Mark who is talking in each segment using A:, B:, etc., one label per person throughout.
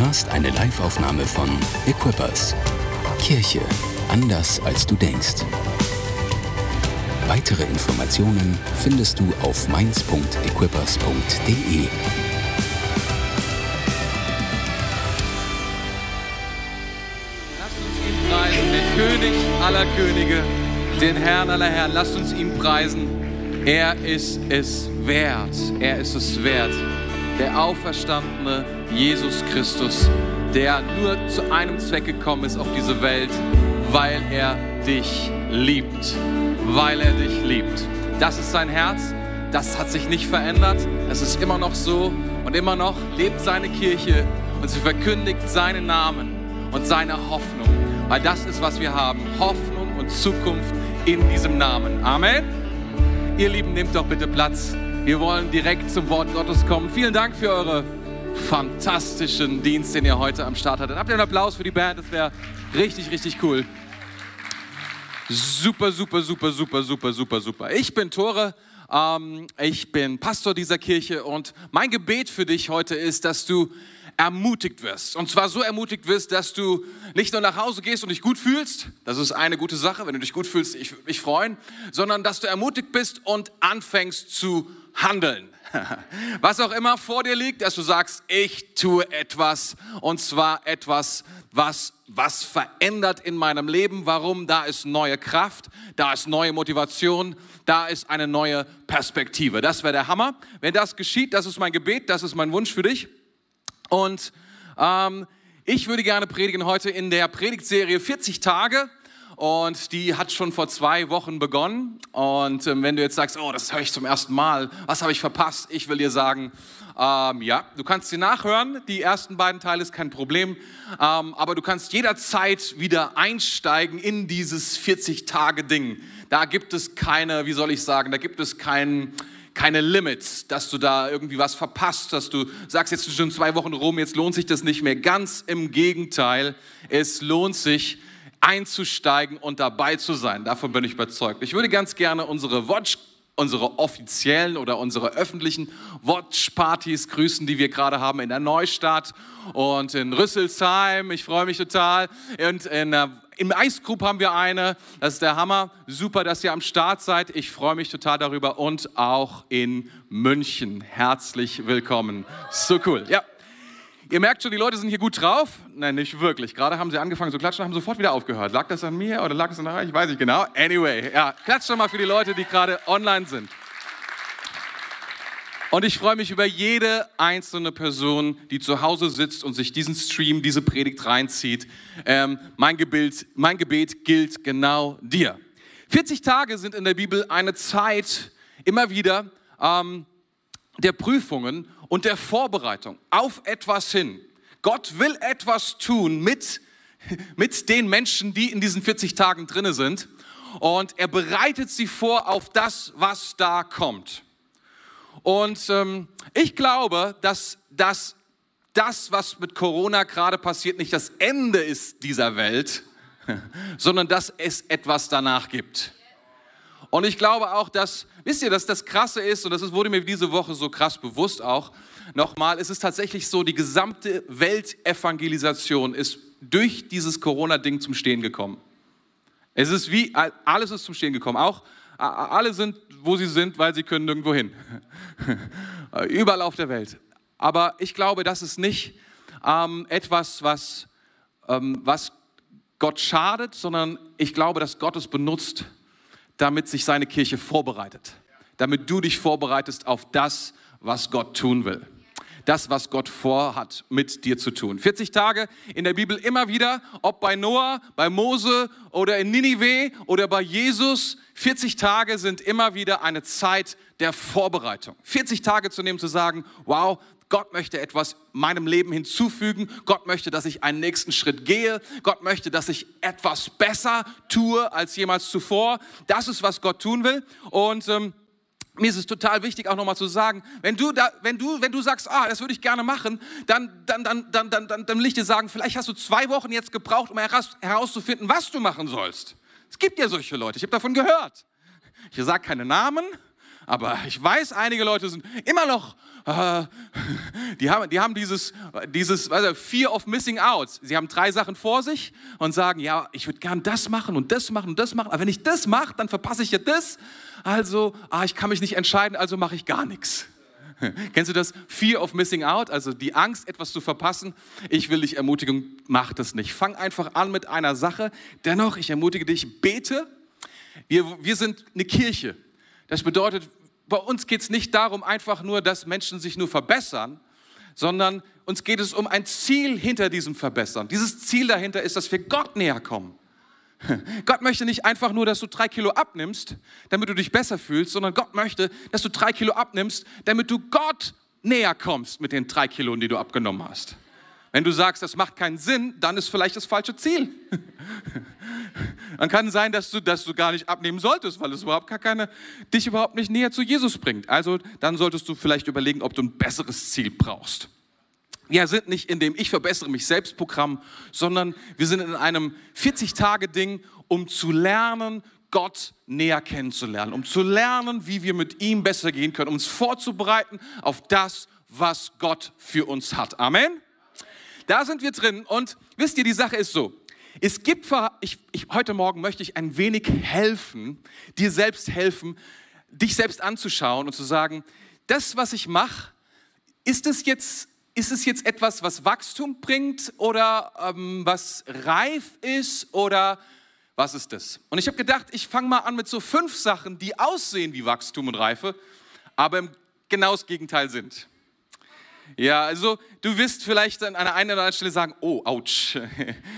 A: hörst eine Liveaufnahme von Equippers. Kirche anders als du denkst. Weitere Informationen findest du auf mainz.equippers.de.
B: Lasst uns ihn preisen, den König aller Könige, den Herrn aller Herren. Lasst uns ihn preisen. Er ist es wert. Er ist es wert. Der auferstandene Jesus Christus, der nur zu einem Zweck gekommen ist auf diese Welt, weil er dich liebt. Weil er dich liebt. Das ist sein Herz. Das hat sich nicht verändert. Es ist immer noch so. Und immer noch lebt seine Kirche und sie verkündigt seinen Namen und seine Hoffnung. Weil das ist, was wir haben. Hoffnung und Zukunft in diesem Namen. Amen. Ihr Lieben, nehmt doch bitte Platz. Wir wollen direkt zum Wort Gottes kommen. Vielen Dank für eure fantastischen Dienst, den ihr heute am Start hattet. Habt ihr einen Applaus für die Band? Das wäre richtig, richtig cool. Super, super, super, super, super, super, super. Ich bin Tore. Ähm, ich bin Pastor dieser Kirche und mein Gebet für dich heute ist, dass du ermutigt wirst. Und zwar so ermutigt wirst, dass du nicht nur nach Hause gehst und dich gut fühlst, das ist eine gute Sache, wenn du dich gut fühlst, ich würde mich freuen, sondern dass du ermutigt bist und anfängst zu handeln. Was auch immer vor dir liegt, dass du sagst, ich tue etwas und zwar etwas, was, was verändert in meinem Leben. Warum? Da ist neue Kraft, da ist neue Motivation, da ist eine neue Perspektive. Das wäre der Hammer. Wenn das geschieht, das ist mein Gebet, das ist mein Wunsch für dich. Und ähm, ich würde gerne predigen heute in der Predigtserie 40 Tage. Und die hat schon vor zwei Wochen begonnen. Und ähm, wenn du jetzt sagst, oh, das höre ich zum ersten Mal, was habe ich verpasst? Ich will dir sagen, ähm, ja, du kannst sie nachhören. Die ersten beiden Teile ist kein Problem. Ähm, aber du kannst jederzeit wieder einsteigen in dieses 40-Tage-Ding. Da gibt es keine, wie soll ich sagen, da gibt es keinen keine Limits, dass du da irgendwie was verpasst, dass du sagst, jetzt sind schon zwei Wochen rum, jetzt lohnt sich das nicht mehr. Ganz im Gegenteil, es lohnt sich, einzusteigen und dabei zu sein. Davon bin ich überzeugt. Ich würde ganz gerne unsere Watch unsere offiziellen oder unsere öffentlichen Watch-Partys grüßen, die wir gerade haben in der Neustadt und in Rüsselsheim. Ich freue mich total. Und in, äh, im Ice Group haben wir eine. Das ist der Hammer. Super, dass ihr am Start seid. Ich freue mich total darüber. Und auch in München. Herzlich willkommen. So cool. Ja. Ihr merkt schon, die Leute sind hier gut drauf. Nein, nicht wirklich. Gerade haben sie angefangen zu klatschen, haben sofort wieder aufgehört. Lag das an mir oder lag es an euch? Ich weiß nicht genau. Anyway, ja, klatscht doch mal für die Leute, die gerade online sind. Und ich freue mich über jede einzelne Person, die zu Hause sitzt und sich diesen Stream, diese Predigt reinzieht. Ähm, mein, Gebet, mein Gebet gilt genau dir. 40 Tage sind in der Bibel eine Zeit immer wieder ähm, der Prüfungen und der Vorbereitung auf etwas hin. Gott will etwas tun mit, mit den Menschen, die in diesen 40 Tagen drinne sind. Und er bereitet sie vor auf das, was da kommt. Und ähm, ich glaube, dass, dass das, was mit Corona gerade passiert, nicht das Ende ist dieser Welt, sondern dass es etwas danach gibt. Und ich glaube auch, dass, wisst ihr, dass das Krasse ist, und das wurde mir diese Woche so krass bewusst auch, nochmal, es ist tatsächlich so, die gesamte Weltevangelisation ist durch dieses Corona-Ding zum Stehen gekommen. Es ist wie, alles ist zum Stehen gekommen. Auch alle sind, wo sie sind, weil sie können nirgendwo hin. Überall auf der Welt. Aber ich glaube, das ist nicht ähm, etwas, was, ähm, was Gott schadet, sondern ich glaube, dass Gott es benutzt, damit sich seine Kirche vorbereitet. Damit du dich vorbereitest auf das, was Gott tun will. Das, was Gott vorhat, mit dir zu tun. 40 Tage in der Bibel immer wieder, ob bei Noah, bei Mose oder in Ninive oder bei Jesus. 40 Tage sind immer wieder eine Zeit der Vorbereitung. 40 Tage zu nehmen, zu sagen, wow, Gott möchte etwas meinem Leben hinzufügen. Gott möchte, dass ich einen nächsten Schritt gehe. Gott möchte, dass ich etwas besser tue als jemals zuvor. Das ist, was Gott tun will. Und ähm, mir ist es total wichtig, auch nochmal zu sagen, wenn du, da, wenn du, wenn du sagst, ah, das würde ich gerne machen, dann, dann, dann, dann, dann, dann, dann will ich dir sagen, vielleicht hast du zwei Wochen jetzt gebraucht, um heraus, herauszufinden, was du machen sollst. Es gibt ja solche Leute, ich habe davon gehört. Ich sage keine Namen, aber ich weiß, einige Leute sind immer noch die haben, die haben dieses, dieses also Fear of Missing Out. Sie haben drei Sachen vor sich und sagen, ja, ich würde gern das machen und das machen und das machen, aber wenn ich das mache, dann verpasse ich ja das. Also, ah, ich kann mich nicht entscheiden, also mache ich gar nichts. Kennst du das? Fear of Missing Out, also die Angst, etwas zu verpassen. Ich will dich ermutigen, mach das nicht. Fang einfach an mit einer Sache. Dennoch, ich ermutige dich, bete. Wir, wir sind eine Kirche. Das bedeutet, bei uns geht es nicht darum, einfach nur, dass Menschen sich nur verbessern, sondern uns geht es um ein Ziel hinter diesem Verbessern. Dieses Ziel dahinter ist, dass wir Gott näher kommen. Gott möchte nicht einfach nur, dass du drei Kilo abnimmst, damit du dich besser fühlst, sondern Gott möchte, dass du drei Kilo abnimmst, damit du Gott näher kommst mit den drei Kilo, die du abgenommen hast. Wenn du sagst, das macht keinen Sinn, dann ist vielleicht das falsche Ziel. dann kann sein, dass du, dass du gar nicht abnehmen solltest, weil es überhaupt gar keine, dich überhaupt nicht näher zu Jesus bringt. Also dann solltest du vielleicht überlegen, ob du ein besseres Ziel brauchst. Wir sind nicht in dem Ich verbessere mich selbst Programm, sondern wir sind in einem 40-Tage-Ding, um zu lernen, Gott näher kennenzulernen, um zu lernen, wie wir mit ihm besser gehen können, um uns vorzubereiten auf das, was Gott für uns hat. Amen. Da sind wir drin und wisst ihr, die Sache ist so. Es gibt, ich, ich, heute Morgen möchte ich ein wenig helfen, dir selbst helfen, dich selbst anzuschauen und zu sagen, das, was ich mache, ist es jetzt, ist es jetzt etwas, was Wachstum bringt oder ähm, was reif ist oder was ist das? Und ich habe gedacht, ich fange mal an mit so fünf Sachen, die aussehen wie Wachstum und Reife, aber genau das Gegenteil sind. Ja, also du wirst vielleicht an einer einen oder anderen Stelle sagen, oh, ouch,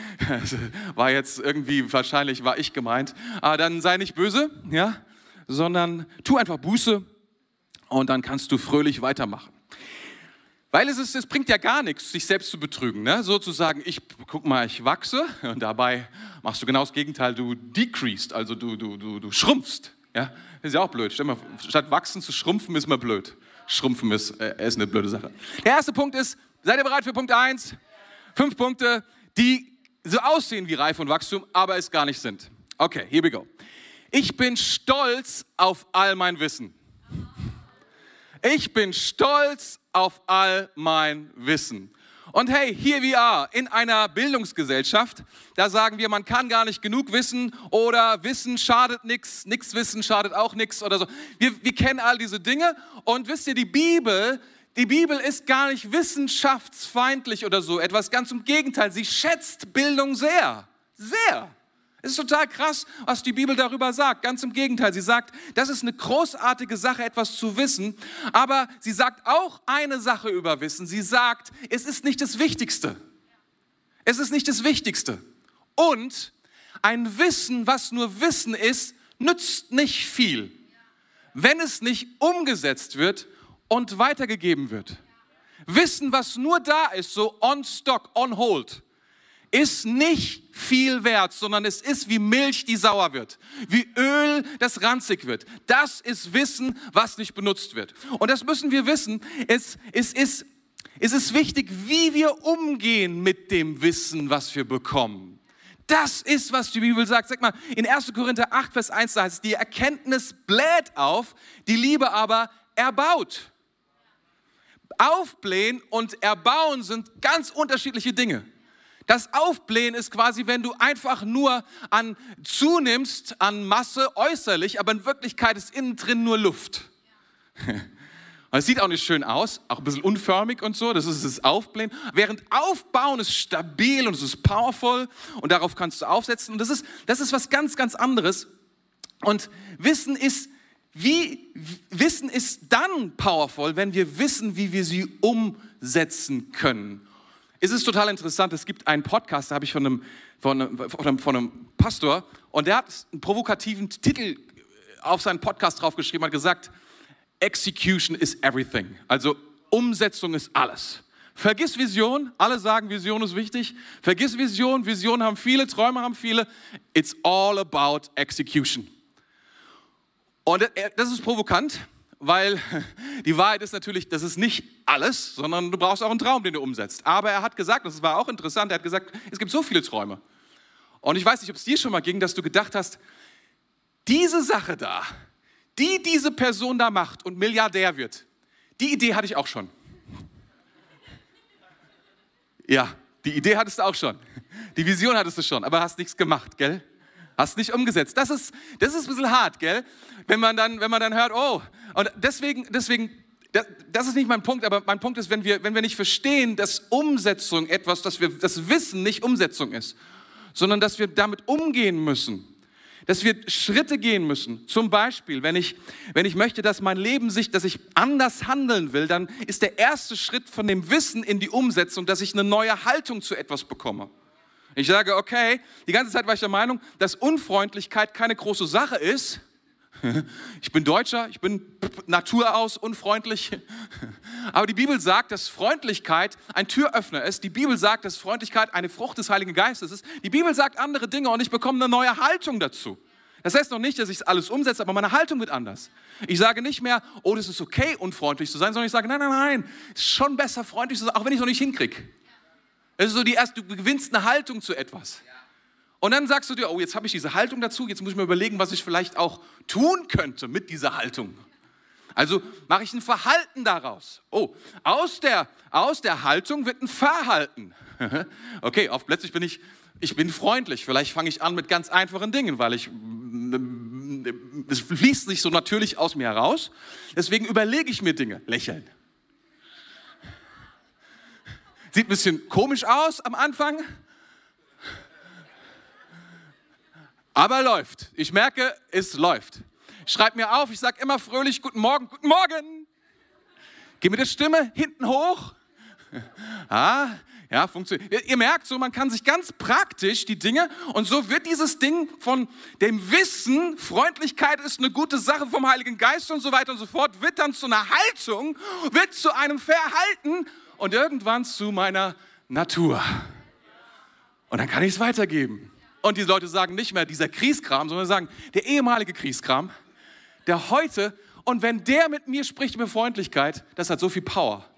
B: war jetzt irgendwie, wahrscheinlich war ich gemeint. Aber dann sei nicht böse, ja, sondern tu einfach Buße und dann kannst du fröhlich weitermachen. Weil es, ist, es bringt ja gar nichts, sich selbst zu betrügen. Ne? Sozusagen, ich guck mal, ich wachse und dabei machst du genau das Gegenteil, du decreased, also du, du, du, du schrumpfst. Ja? Ist ja auch blöd. Statt wachsen zu schrumpfen, ist mal blöd. Schrumpfen ist, äh, ist eine blöde Sache. Der erste Punkt ist, seid ihr bereit für Punkt 1? Fünf Punkte, die so aussehen wie Reife und Wachstum, aber es gar nicht sind. Okay, here we go. Ich bin stolz auf all mein Wissen. Ich bin stolz auf all mein Wissen. Und hey, here we are in einer Bildungsgesellschaft. Da sagen wir, man kann gar nicht genug wissen oder Wissen schadet nichts, nichts Wissen schadet auch nichts oder so. Wir, wir kennen all diese Dinge und wisst ihr, die Bibel, die Bibel ist gar nicht wissenschaftsfeindlich oder so etwas. Ganz im Gegenteil, sie schätzt Bildung sehr, sehr. Es ist total krass, was die Bibel darüber sagt. Ganz im Gegenteil, sie sagt, das ist eine großartige Sache, etwas zu wissen. Aber sie sagt auch eine Sache über Wissen. Sie sagt, es ist nicht das Wichtigste. Es ist nicht das Wichtigste. Und ein Wissen, was nur Wissen ist, nützt nicht viel, wenn es nicht umgesetzt wird und weitergegeben wird. Wissen, was nur da ist, so on stock, on hold, ist nicht viel wert, sondern es ist wie Milch, die sauer wird, wie Öl, das ranzig wird. Das ist Wissen, was nicht benutzt wird. Und das müssen wir wissen. Es, es, ist, es ist wichtig, wie wir umgehen mit dem Wissen, was wir bekommen. Das ist, was die Bibel sagt. Sag mal, in 1. Korinther 8, Vers 1 da heißt es, die Erkenntnis bläht auf, die Liebe aber erbaut. Aufblähen und erbauen sind ganz unterschiedliche Dinge. Das Aufblähen ist quasi, wenn du einfach nur an zunimmst an Masse äußerlich, aber in Wirklichkeit ist innen drin nur Luft. Und es sieht auch nicht schön aus, auch ein bisschen unförmig und so, das ist das Aufblähen. Während Aufbauen ist stabil und es ist powerful und darauf kannst du aufsetzen. Und das ist, das ist was ganz, ganz anderes. Und Wissen ist, wie, Wissen ist dann powerful, wenn wir wissen, wie wir sie umsetzen können es ist total interessant, es gibt einen Podcast, da habe ich von einem, von, einem, von, einem, von einem Pastor und der hat einen provokativen Titel auf seinen Podcast draufgeschrieben, hat gesagt, Execution is everything. Also Umsetzung ist alles. Vergiss Vision, alle sagen, Vision ist wichtig. Vergiss Vision, Vision haben viele, Träume haben viele. It's all about execution. Und das ist provokant, weil die Wahrheit ist natürlich, das ist nicht alles, sondern du brauchst auch einen Traum, den du umsetzt. Aber er hat gesagt, das war auch interessant, er hat gesagt, es gibt so viele Träume. Und ich weiß nicht, ob es dir schon mal ging, dass du gedacht hast, diese Sache da, die diese Person da macht und Milliardär wird, Die Idee hatte ich auch schon. Ja, die Idee hattest du auch schon. Die Vision hattest du schon, aber hast nichts gemacht, gell? Hast nicht umgesetzt. Das ist, das ist ein bisschen hart, gell? Wenn man dann, wenn man dann hört, oh, und deswegen, deswegen, das, das ist nicht mein Punkt, aber mein Punkt ist, wenn wir, wenn wir nicht verstehen, dass Umsetzung etwas, dass wir, das Wissen nicht Umsetzung ist, sondern dass wir damit umgehen müssen, dass wir Schritte gehen müssen. Zum Beispiel, wenn ich, wenn ich möchte, dass mein Leben sich, dass ich anders handeln will, dann ist der erste Schritt von dem Wissen in die Umsetzung, dass ich eine neue Haltung zu etwas bekomme. Ich sage, okay, die ganze Zeit war ich der Meinung, dass Unfreundlichkeit keine große Sache ist. Ich bin Deutscher, ich bin Natur aus unfreundlich. Aber die Bibel sagt, dass Freundlichkeit ein Türöffner ist. Die Bibel sagt, dass Freundlichkeit eine Frucht des Heiligen Geistes ist. Die Bibel sagt andere Dinge und ich bekomme eine neue Haltung dazu. Das heißt noch nicht, dass ich alles umsetze, aber meine Haltung wird anders. Ich sage nicht mehr, oh, das ist okay, unfreundlich zu sein, sondern ich sage, nein, nein, nein, es ist schon besser, freundlich zu sein, auch wenn ich es noch nicht hinkriege. Es ist so die erste, du gewinnst eine Haltung zu etwas. Und dann sagst du dir, oh, jetzt habe ich diese Haltung dazu, jetzt muss ich mir überlegen, was ich vielleicht auch tun könnte mit dieser Haltung. Also mache ich ein Verhalten daraus. Oh, aus der, aus der Haltung wird ein Verhalten. okay, auf plötzlich bin ich, ich bin freundlich. Vielleicht fange ich an mit ganz einfachen Dingen, weil ich, es fließt nicht so natürlich aus mir heraus. Deswegen überlege ich mir Dinge. Lächeln. Sieht ein bisschen komisch aus am Anfang, aber läuft. Ich merke, es läuft. Schreib mir auf, ich sage immer fröhlich, guten Morgen, guten Morgen. Geh mit der Stimme hinten hoch. Ah, ja, funktioniert. Ihr merkt so, man kann sich ganz praktisch die Dinge und so wird dieses Ding von dem Wissen, Freundlichkeit ist eine gute Sache vom Heiligen Geist und so weiter und so fort, wird dann zu einer Haltung, wird zu einem Verhalten und irgendwann zu meiner Natur. Und dann kann ich es weitergeben. Und die Leute sagen nicht mehr dieser Kriegskram, sondern sagen der ehemalige Kriegskram, der heute, und wenn der mit mir spricht über Freundlichkeit, das hat so viel Power.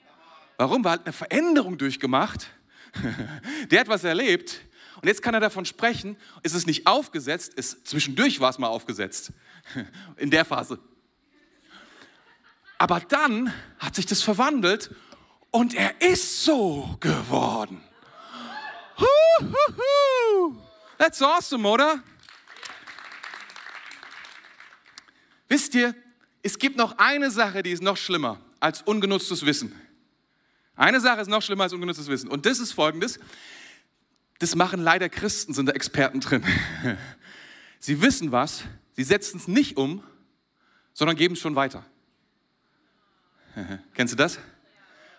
B: Warum? Weil er eine Veränderung durchgemacht. der hat was erlebt. Und jetzt kann er davon sprechen. Es ist nicht aufgesetzt, es, zwischendurch war es mal aufgesetzt. In der Phase. Aber dann hat sich das verwandelt und er ist so geworden. That's awesome, oder? Wisst ihr, es gibt noch eine Sache, die ist noch schlimmer als ungenutztes Wissen. Eine Sache ist noch schlimmer als ungenutztes Wissen. Und das ist folgendes. Das machen leider Christen, sind da Experten drin. Sie wissen was, sie setzen es nicht um, sondern geben es schon weiter. Kennst du das?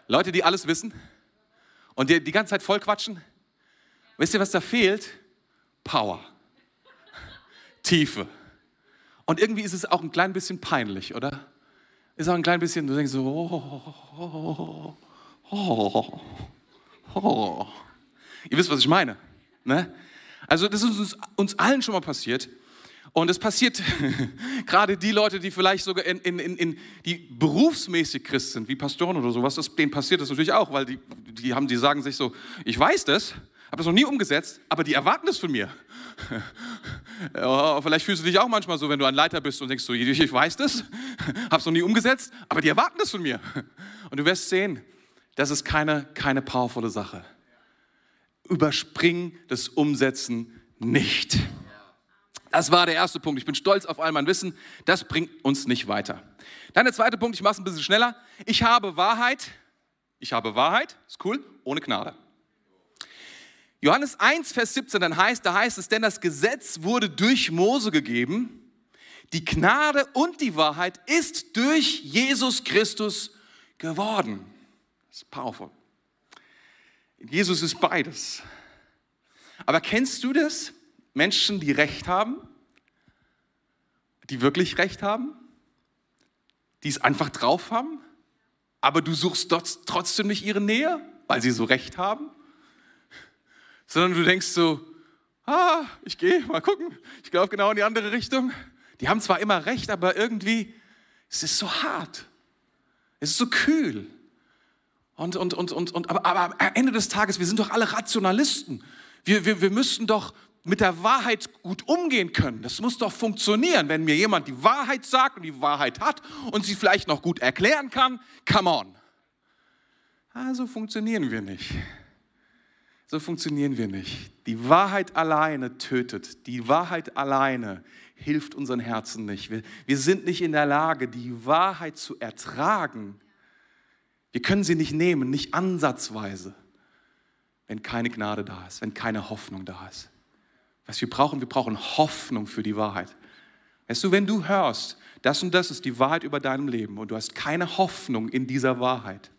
B: Leute, die alles wissen und die die ganze Zeit voll quatschen. Wisst ihr, was da fehlt? Power. Tiefe. Und irgendwie ist es auch ein klein bisschen peinlich, oder? Ist auch ein klein bisschen, du denkst so, oh, oh, oh, oh. Ihr wisst, was ich meine. Ne? Also das ist uns, uns allen schon mal passiert. Und es passiert gerade die Leute, die vielleicht sogar in, in, in, die berufsmäßig Christ sind, wie Pastoren oder sowas, das, denen passiert das natürlich auch, weil die, die, haben, die sagen sich so, ich weiß das, habe das noch nie umgesetzt, aber die erwarten das von mir. ja, vielleicht fühlst du dich auch manchmal so, wenn du ein Leiter bist und denkst so, ich weiß das, habe es noch nie umgesetzt, aber die erwarten das von mir. Und du wirst sehen, das ist keine, keine powervolle Sache. Überspring das Umsetzen nicht. Das war der erste Punkt. Ich bin stolz auf all mein Wissen. Das bringt uns nicht weiter. Dann der zweite Punkt, ich mache es ein bisschen schneller. Ich habe Wahrheit. Ich habe Wahrheit, ist cool, ohne Gnade. Johannes 1, Vers 17, dann heißt, da heißt es, denn das Gesetz wurde durch Mose gegeben. Die Gnade und die Wahrheit ist durch Jesus Christus geworden. Das ist powerful. Jesus ist beides. Aber kennst du das? Menschen, die Recht haben, die wirklich Recht haben, die es einfach drauf haben, aber du suchst trotzdem nicht ihre Nähe, weil sie so Recht haben, sondern du denkst so, ah, ich gehe, mal gucken, ich glaube genau in die andere Richtung. Die haben zwar immer Recht, aber irgendwie, es ist so hart, es ist so kühl. Und, und, und, und, und, aber, aber am Ende des Tages, wir sind doch alle Rationalisten. Wir, wir, wir müssten doch mit der Wahrheit gut umgehen können. Das muss doch funktionieren, wenn mir jemand die Wahrheit sagt und die Wahrheit hat und sie vielleicht noch gut erklären kann. Come on. Also funktionieren wir nicht. So funktionieren wir nicht. Die Wahrheit alleine tötet. Die Wahrheit alleine hilft unseren Herzen nicht. Wir, wir sind nicht in der Lage, die Wahrheit zu ertragen. Wir können sie nicht nehmen, nicht ansatzweise, wenn keine Gnade da ist, wenn keine Hoffnung da ist. Was wir brauchen, wir brauchen Hoffnung für die Wahrheit. Weißt du, wenn du hörst, das und das ist die Wahrheit über deinem Leben und du hast keine Hoffnung in dieser Wahrheit,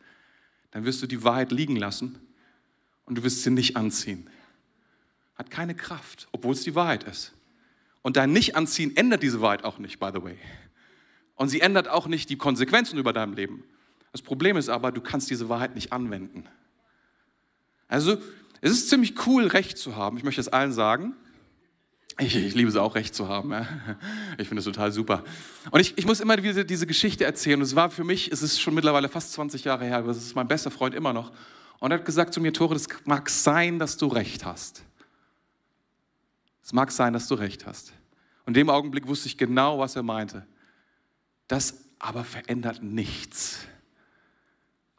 B: dann wirst du die Wahrheit liegen lassen und du wirst sie nicht anziehen. Hat keine Kraft, obwohl es die Wahrheit ist. Und dein Nicht-Anziehen ändert diese Wahrheit auch nicht, by the way. Und sie ändert auch nicht die Konsequenzen über deinem Leben. Das Problem ist aber, du kannst diese Wahrheit nicht anwenden. Also, es ist ziemlich cool, Recht zu haben. Ich möchte es allen sagen. Ich, ich, liebe es auch, Recht zu haben. Ja. Ich finde es total super. Und ich, ich, muss immer wieder diese Geschichte erzählen. Und es war für mich, es ist schon mittlerweile fast 20 Jahre her, aber es ist mein bester Freund immer noch. Und er hat gesagt zu mir, Tore, es mag sein, dass du Recht hast. Es mag sein, dass du Recht hast. Und in dem Augenblick wusste ich genau, was er meinte. Das aber verändert nichts.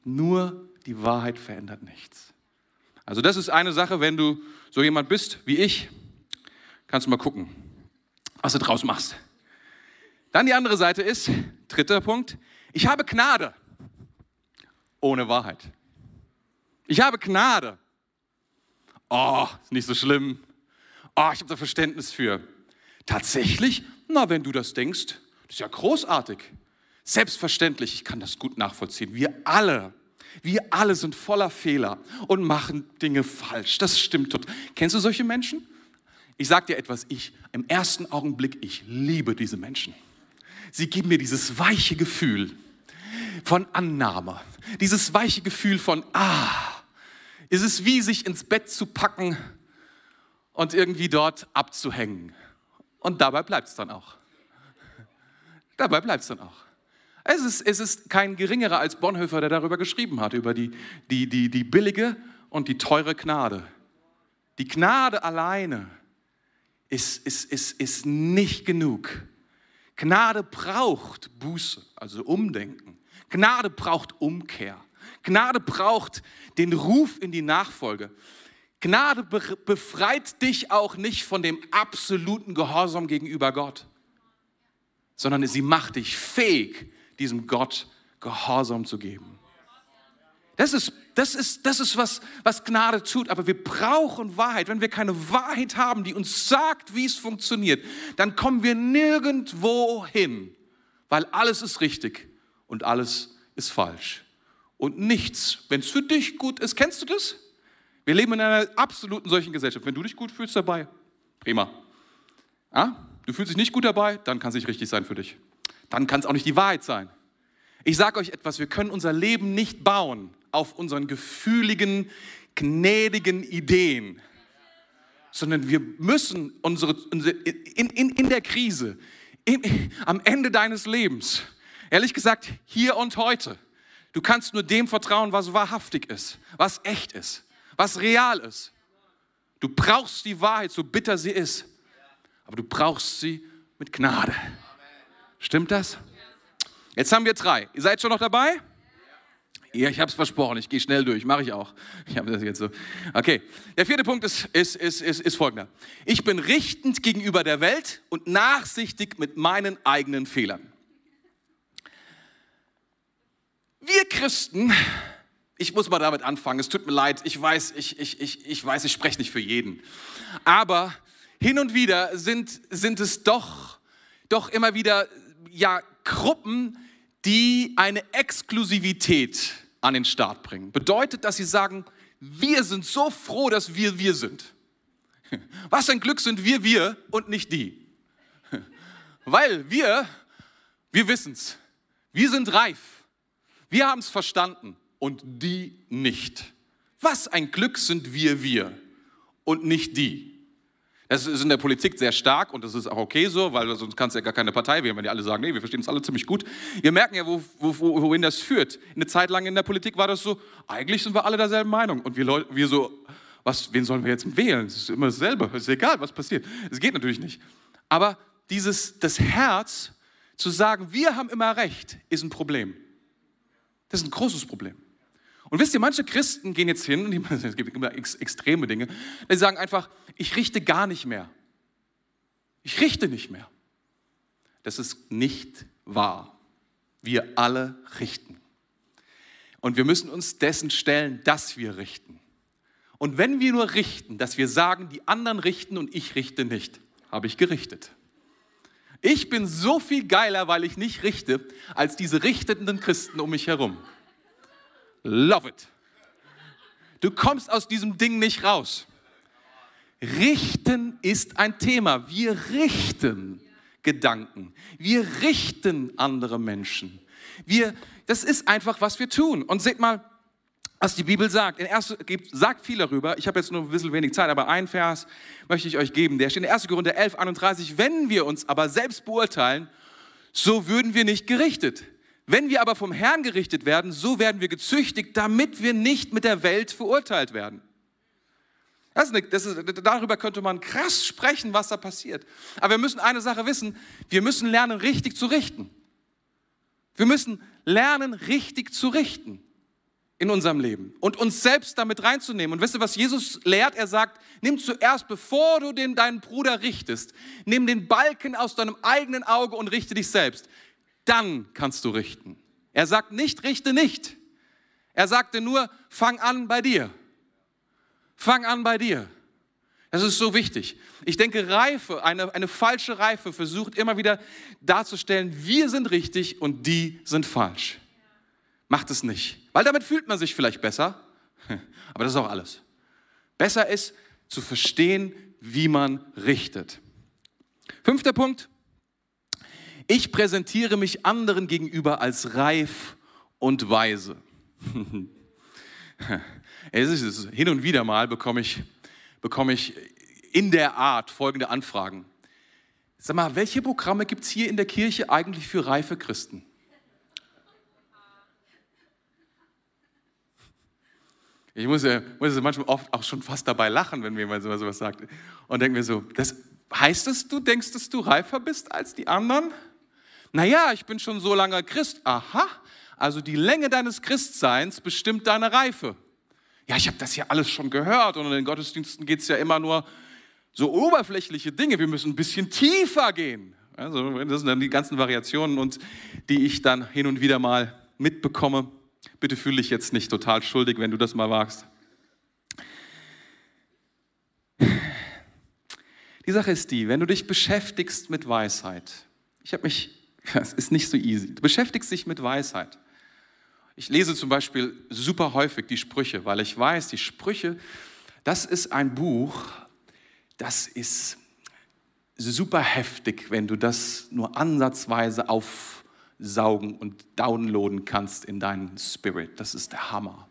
B: Nur die Wahrheit verändert nichts. Also das ist eine Sache, wenn du so jemand bist wie ich, kannst du mal gucken, was du draus machst. Dann die andere Seite ist, dritter Punkt, ich habe Gnade ohne Wahrheit. Ich habe Gnade. Oh, ist nicht so schlimm. Oh, ich habe da Verständnis für. Tatsächlich? Na, wenn du das denkst, das ist ja großartig. Selbstverständlich, ich kann das gut nachvollziehen. Wir alle, wir alle sind voller Fehler und machen Dinge falsch. Das stimmt. Kennst du solche Menschen? Ich sage dir etwas, ich im ersten Augenblick, ich liebe diese Menschen. Sie geben mir dieses weiche Gefühl von Annahme, dieses weiche Gefühl von, ah, ist es wie sich ins Bett zu packen und irgendwie dort abzuhängen. Und dabei bleibt es dann auch. Dabei bleibt es dann auch. Es ist, es ist kein geringerer als Bonhoeffer, der darüber geschrieben hat, über die, die, die, die billige und die teure Gnade. Die Gnade alleine ist, ist, ist, ist nicht genug. Gnade braucht Buße, also Umdenken. Gnade braucht Umkehr. Gnade braucht den Ruf in die Nachfolge. Gnade befreit dich auch nicht von dem absoluten Gehorsam gegenüber Gott, sondern sie macht dich fähig, diesem Gott Gehorsam zu geben. Das ist, das ist, das ist was, was Gnade tut, aber wir brauchen Wahrheit. Wenn wir keine Wahrheit haben, die uns sagt, wie es funktioniert, dann kommen wir nirgendwo hin, weil alles ist richtig und alles ist falsch und nichts, wenn es für dich gut ist. Kennst du das? Wir leben in einer absoluten solchen Gesellschaft. Wenn du dich gut fühlst dabei, prima. Ja? Du fühlst dich nicht gut dabei, dann kann es nicht richtig sein für dich. Dann kann es auch nicht die Wahrheit sein. Ich sage euch etwas, wir können unser Leben nicht bauen auf unseren gefühligen, gnädigen Ideen, sondern wir müssen unsere, unsere in, in, in der Krise, in, am Ende deines Lebens, ehrlich gesagt, hier und heute, Du kannst nur dem vertrauen, was wahrhaftig ist, was echt ist, was real ist. Du brauchst die Wahrheit, so bitter sie ist, aber du brauchst sie mit Gnade. Stimmt das? Jetzt haben wir drei. Ihr seid schon noch dabei? Ja, ich habe es versprochen. Ich gehe schnell durch. Mache ich auch. Ich habe das jetzt so. Okay. Der vierte Punkt ist, ist, ist, ist, ist folgender. Ich bin richtend gegenüber der Welt und nachsichtig mit meinen eigenen Fehlern. Wir Christen, ich muss mal damit anfangen, es tut mir leid, ich weiß, ich, ich, ich, ich weiß, ich spreche nicht für jeden. Aber hin und wieder sind, sind es doch, doch immer wieder ja, Gruppen, die eine Exklusivität an den Start bringen. Bedeutet, dass sie sagen, wir sind so froh, dass wir wir sind. Was ein Glück sind wir wir und nicht die. Weil wir, wir wissen es. Wir sind reif. Wir haben es verstanden und die nicht. Was ein Glück sind wir wir und nicht die. Das ist in der Politik sehr stark und das ist auch okay so, weil sonst kannst du ja gar keine Partei wählen, wenn die alle sagen, nee, wir verstehen es alle ziemlich gut. Wir merken ja, wo, wo, wohin das führt. Eine Zeit lang in der Politik war das so, eigentlich sind wir alle derselben Meinung und wir, Leute, wir so, was, wen sollen wir jetzt wählen? Es ist immer dasselbe, es ist egal, was passiert. Es geht natürlich nicht. Aber dieses, das Herz zu sagen, wir haben immer recht, ist ein Problem. Das ist ein großes Problem. Und wisst ihr, manche Christen gehen jetzt hin, es gibt immer ex, extreme Dinge, die sagen einfach, ich richte gar nicht mehr. Ich richte nicht mehr. Das ist nicht wahr. Wir alle richten. Und wir müssen uns dessen stellen, dass wir richten. Und wenn wir nur richten, dass wir sagen, die anderen richten und ich richte nicht, habe ich gerichtet. Ich bin so viel geiler, weil ich nicht richte, als diese richtenden Christen um mich herum. Love it. Du kommst aus diesem Ding nicht raus. Richten ist ein Thema. Wir richten Gedanken. Wir richten andere Menschen. Wir, das ist einfach, was wir tun. Und seht mal, was die Bibel sagt. In erste, sagt viel darüber. Ich habe jetzt nur ein bisschen wenig Zeit, aber ein Vers möchte ich euch geben. Der steht in 1. Korinther 11, 31. Wenn wir uns aber selbst beurteilen, so würden wir nicht gerichtet. Wenn wir aber vom Herrn gerichtet werden, so werden wir gezüchtigt, damit wir nicht mit der Welt verurteilt werden. Das ist eine, das ist, darüber könnte man krass sprechen, was da passiert. Aber wir müssen eine Sache wissen, wir müssen lernen, richtig zu richten. Wir müssen lernen, richtig zu richten in unserem Leben und uns selbst damit reinzunehmen. Und wisst ihr, was Jesus lehrt? Er sagt, nimm zuerst, bevor du den, deinen Bruder richtest, nimm den Balken aus deinem eigenen Auge und richte dich selbst dann kannst du richten. Er sagt nicht, richte nicht. Er sagte nur, fang an bei dir. Fang an bei dir. Das ist so wichtig. Ich denke, Reife, eine, eine falsche Reife versucht immer wieder darzustellen, wir sind richtig und die sind falsch. Macht es nicht. Weil damit fühlt man sich vielleicht besser, aber das ist auch alles. Besser ist zu verstehen, wie man richtet. Fünfter Punkt, ich präsentiere mich anderen gegenüber als reif und weise. es ist, hin und wieder mal bekomme ich, bekomme ich in der Art folgende Anfragen. Sag mal, welche Programme gibt es hier in der Kirche eigentlich für reife Christen? Ich muss, muss manchmal oft auch schon fast dabei lachen, wenn mir jemand sowas sagt. Und denke mir so, das, heißt es, du denkst, dass du reifer bist als die anderen? Naja, ich bin schon so lange Christ. Aha, also die Länge deines Christseins bestimmt deine Reife. Ja, ich habe das ja alles schon gehört und in den Gottesdiensten geht es ja immer nur so oberflächliche Dinge. Wir müssen ein bisschen tiefer gehen. Also, das sind dann die ganzen Variationen und die ich dann hin und wieder mal mitbekomme. Bitte fühle dich jetzt nicht total schuldig, wenn du das mal wagst. Die Sache ist die, wenn du dich beschäftigst mit Weisheit, ich habe mich das ist nicht so easy. Du beschäftigst dich mit Weisheit. Ich lese zum Beispiel super häufig die Sprüche, weil ich weiß, die Sprüche, das ist ein Buch, das ist super heftig, wenn du das nur ansatzweise aufsaugen und downloaden kannst in deinen Spirit. Das ist der Hammer.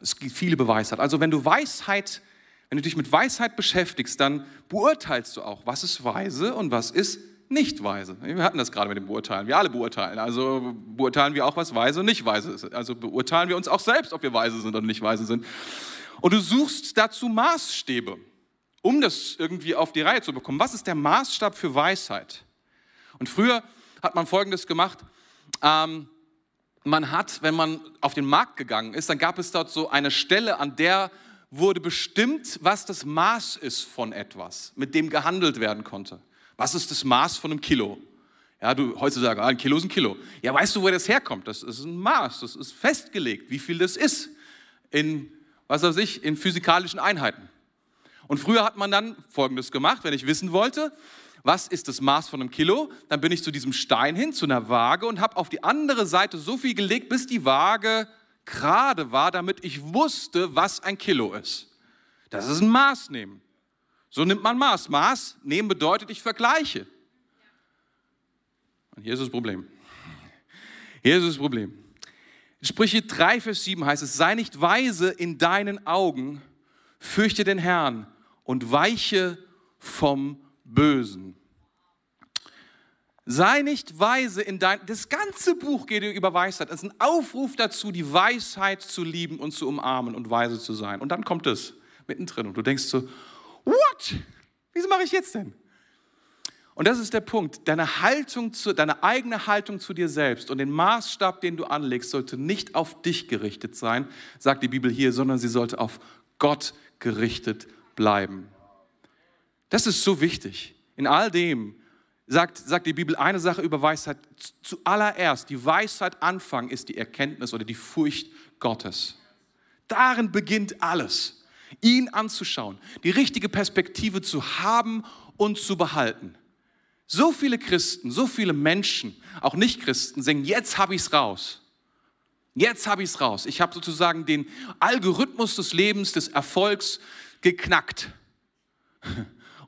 B: Es gibt viele Beweisheit. Also wenn du Weisheit, wenn du dich mit Weisheit beschäftigst, dann beurteilst du auch, was ist weise und was ist nicht weise. Wir hatten das gerade mit dem Beurteilen. Wir alle beurteilen. Also beurteilen wir auch, was weise und nicht weise ist. Also beurteilen wir uns auch selbst, ob wir weise sind oder nicht weise sind. Und du suchst dazu Maßstäbe, um das irgendwie auf die Reihe zu bekommen. Was ist der Maßstab für Weisheit? Und früher hat man Folgendes gemacht. Ähm, man hat, wenn man auf den Markt gegangen ist, dann gab es dort so eine Stelle, an der wurde bestimmt, was das Maß ist von etwas, mit dem gehandelt werden konnte. Was ist das Maß von einem Kilo? Ja, du heutzutage, ah, ein Kilo ist ein Kilo. Ja, weißt du, wo das herkommt? Das ist ein Maß, das ist festgelegt, wie viel das ist in, was weiß ich, in physikalischen Einheiten. Und früher hat man dann Folgendes gemacht, wenn ich wissen wollte, was ist das Maß von einem Kilo, dann bin ich zu diesem Stein hin, zu einer Waage und habe auf die andere Seite so viel gelegt, bis die Waage gerade war, damit ich wusste, was ein Kilo ist. Das ist ein Maß nehmen. So nimmt man Maß. Maß nehmen bedeutet, ich vergleiche. Und hier ist das Problem. Hier ist das Problem. Sprüche 3, Vers 7 heißt es, sei nicht weise in deinen Augen, fürchte den Herrn und weiche vom Bösen. Sei nicht weise in dein, das ganze Buch geht über Weisheit. Es ist ein Aufruf dazu, die Weisheit zu lieben und zu umarmen und weise zu sein. Und dann kommt es. mittendrin. Und du denkst so, what? Wieso mache ich jetzt denn? Und das ist der Punkt. Deine Haltung zu, deine eigene Haltung zu dir selbst und den Maßstab, den du anlegst, sollte nicht auf dich gerichtet sein, sagt die Bibel hier, sondern sie sollte auf Gott gerichtet bleiben. Das ist so wichtig. In all dem sagt, sagt die Bibel eine Sache über Weisheit. Zuallererst, die Weisheit Anfang ist die Erkenntnis oder die Furcht Gottes. Darin beginnt alles. Ihn anzuschauen, die richtige Perspektive zu haben und zu behalten. So viele Christen, so viele Menschen, auch Nicht-Christen, singen, jetzt habe ich es raus. Jetzt habe ich es raus. Ich habe sozusagen den Algorithmus des Lebens, des Erfolgs geknackt.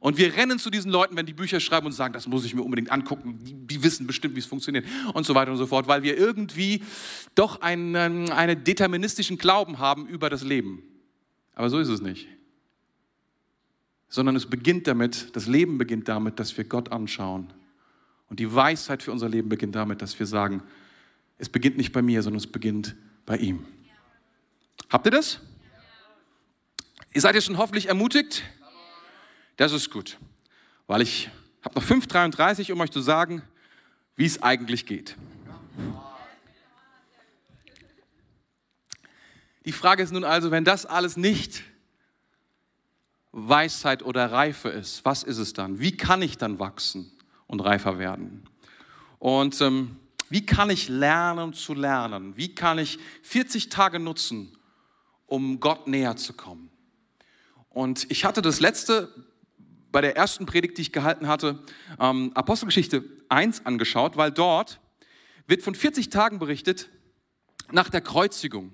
B: Und wir rennen zu diesen Leuten, wenn die Bücher schreiben und sagen, das muss ich mir unbedingt angucken, die, die wissen bestimmt, wie es funktioniert und so weiter und so fort, weil wir irgendwie doch einen, ähm, einen deterministischen Glauben haben über das Leben. Aber so ist es nicht sondern es beginnt damit, das Leben beginnt damit, dass wir Gott anschauen. Und die Weisheit für unser Leben beginnt damit, dass wir sagen, es beginnt nicht bei mir, sondern es beginnt bei ihm. Habt ihr das? Ihr seid jetzt schon hoffentlich ermutigt? Das ist gut, weil ich habe noch 5,33, um euch zu sagen, wie es eigentlich geht. Die Frage ist nun also, wenn das alles nicht Weisheit oder Reife ist, was ist es dann? Wie kann ich dann wachsen und reifer werden? Und ähm, wie kann ich lernen zu lernen? Wie kann ich 40 Tage nutzen, um Gott näher zu kommen? Und ich hatte das letzte bei der ersten Predigt, die ich gehalten hatte, ähm, Apostelgeschichte 1 angeschaut, weil dort wird von 40 Tagen berichtet nach der Kreuzigung.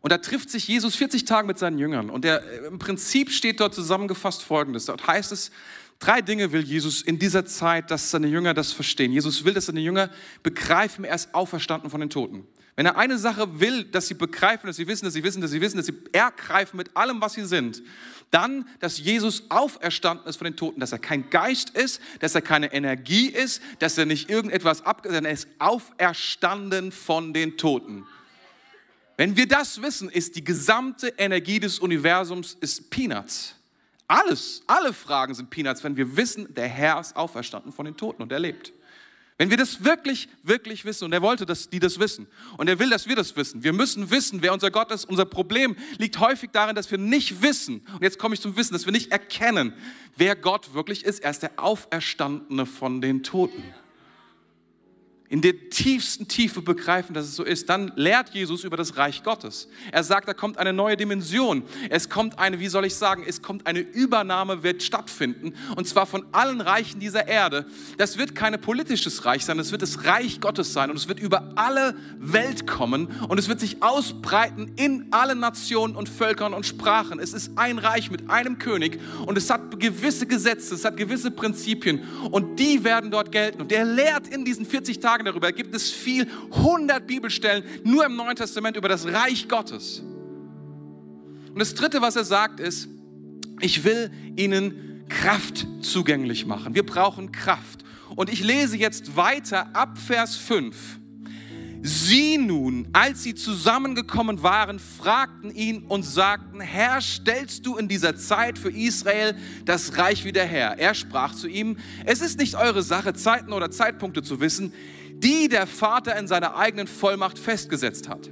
B: Und da trifft sich Jesus 40 Tage mit seinen Jüngern. Und der, äh, im Prinzip steht dort zusammengefasst Folgendes. Dort heißt es, drei Dinge will Jesus in dieser Zeit, dass seine Jünger das verstehen. Jesus will, dass seine Jünger begreifen, er ist auferstanden von den Toten. Wenn er eine Sache will, dass sie begreifen, dass sie wissen, dass sie wissen, dass sie wissen, dass sie ergreifen mit allem, was sie sind, dann, dass Jesus auferstanden ist von den Toten, dass er kein Geist ist, dass er keine Energie ist, dass er nicht irgendetwas ab, sondern er ist auferstanden von den Toten. Wenn wir das wissen, ist die gesamte Energie des Universums ist Peanuts. Alles, alle Fragen sind Peanuts, wenn wir wissen, der Herr ist auferstanden von den Toten und er lebt. Wenn wir das wirklich, wirklich wissen, und er wollte, dass die das wissen, und er will, dass wir das wissen. Wir müssen wissen, wer unser Gott ist. Unser Problem liegt häufig darin, dass wir nicht wissen, und jetzt komme ich zum Wissen, dass wir nicht erkennen, wer Gott wirklich ist. Er ist der Auferstandene von den Toten in der tiefsten Tiefe begreifen, dass es so ist, dann lehrt Jesus über das Reich Gottes. Er sagt, da kommt eine neue Dimension. Es kommt eine, wie soll ich sagen, es kommt eine Übernahme, wird stattfinden. Und zwar von allen Reichen dieser Erde. Das wird kein politisches Reich sein, es wird das Reich Gottes sein. Und es wird über alle Welt kommen. Und es wird sich ausbreiten in alle Nationen und Völkern und Sprachen. Es ist ein Reich mit einem König. Und es hat gewisse Gesetze, es hat gewisse Prinzipien. Und die werden dort gelten. Und er lehrt in diesen 40 Tagen, Tagen darüber, gibt es viel, 100 Bibelstellen nur im Neuen Testament über das Reich Gottes. Und das Dritte, was er sagt, ist, ich will ihnen Kraft zugänglich machen. Wir brauchen Kraft. Und ich lese jetzt weiter ab Vers 5. Sie nun, als sie zusammengekommen waren, fragten ihn und sagten, Herr, stellst du in dieser Zeit für Israel das Reich wieder her? Er sprach zu ihm, es ist nicht eure Sache, Zeiten oder Zeitpunkte zu wissen, die der Vater in seiner eigenen Vollmacht festgesetzt hat.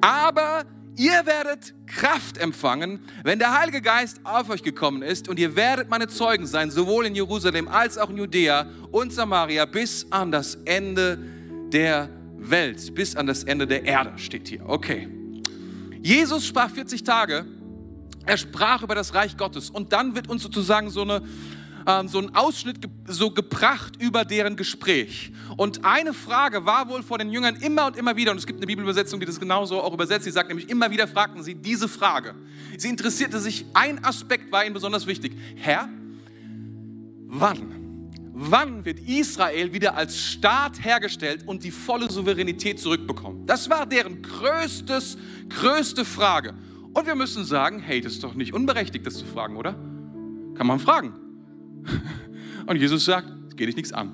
B: Aber ihr werdet Kraft empfangen, wenn der Heilige Geist auf euch gekommen ist und ihr werdet meine Zeugen sein, sowohl in Jerusalem als auch in Judäa und Samaria bis an das Ende der Welt, bis an das Ende der Erde steht hier. Okay. Jesus sprach 40 Tage, er sprach über das Reich Gottes und dann wird uns sozusagen so eine ähm, so einen Ausschnitt ge so gebracht über deren Gespräch. Und eine Frage war wohl vor den Jüngern immer und immer wieder, und es gibt eine Bibelübersetzung, die das genauso auch übersetzt, sie sagt nämlich, immer wieder fragten sie diese Frage. Sie interessierte sich, ein Aspekt war ihnen besonders wichtig. Herr, wann? Wann wird Israel wieder als Staat hergestellt und die volle Souveränität zurückbekommen? Das war deren größtes, größte Frage. Und wir müssen sagen, hey, das ist doch nicht unberechtigt, das zu fragen, oder? Kann man fragen. Und Jesus sagt, es geht dich nichts an.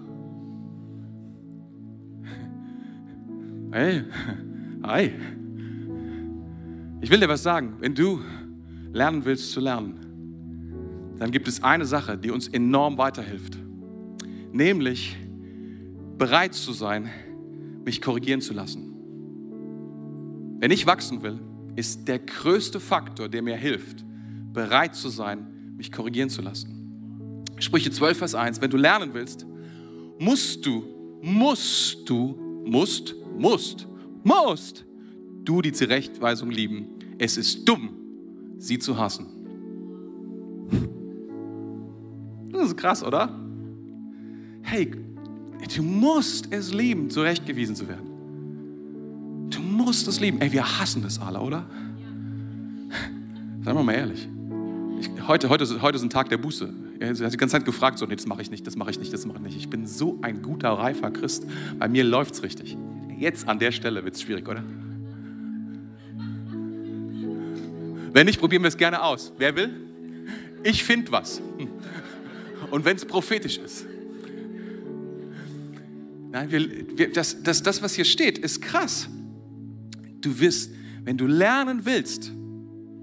B: Hey, hi. Ich will dir was sagen. Wenn du lernen willst zu lernen, dann gibt es eine Sache, die uns enorm weiterhilft. Nämlich bereit zu sein, mich korrigieren zu lassen. Wenn ich wachsen will, ist der größte Faktor, der mir hilft, bereit zu sein, mich korrigieren zu lassen. Sprüche 12, Vers 1. Wenn du lernen willst, musst du, musst du, musst, musst, musst du die Zurechtweisung lieben. Es ist dumm, sie zu hassen. Das ist krass, oder? Hey, du musst es lieben, zurechtgewiesen zu werden. Du musst es lieben. Ey, wir hassen das alle, oder? Sagen wir mal ehrlich. Ich, heute, heute, heute ist ein Tag der Buße. Sie hat die ganze Zeit gefragt, so, nee, das mache ich nicht, das mache ich nicht, das mache ich nicht. Ich bin so ein guter, reifer Christ. Bei mir läuft es richtig. Jetzt an der Stelle wird es schwierig, oder? Wenn nicht, probieren wir es gerne aus. Wer will? Ich finde was. Und wenn es prophetisch ist. Nein, wir, wir, das, das, das, was hier steht, ist krass. Du wirst, wenn du lernen willst,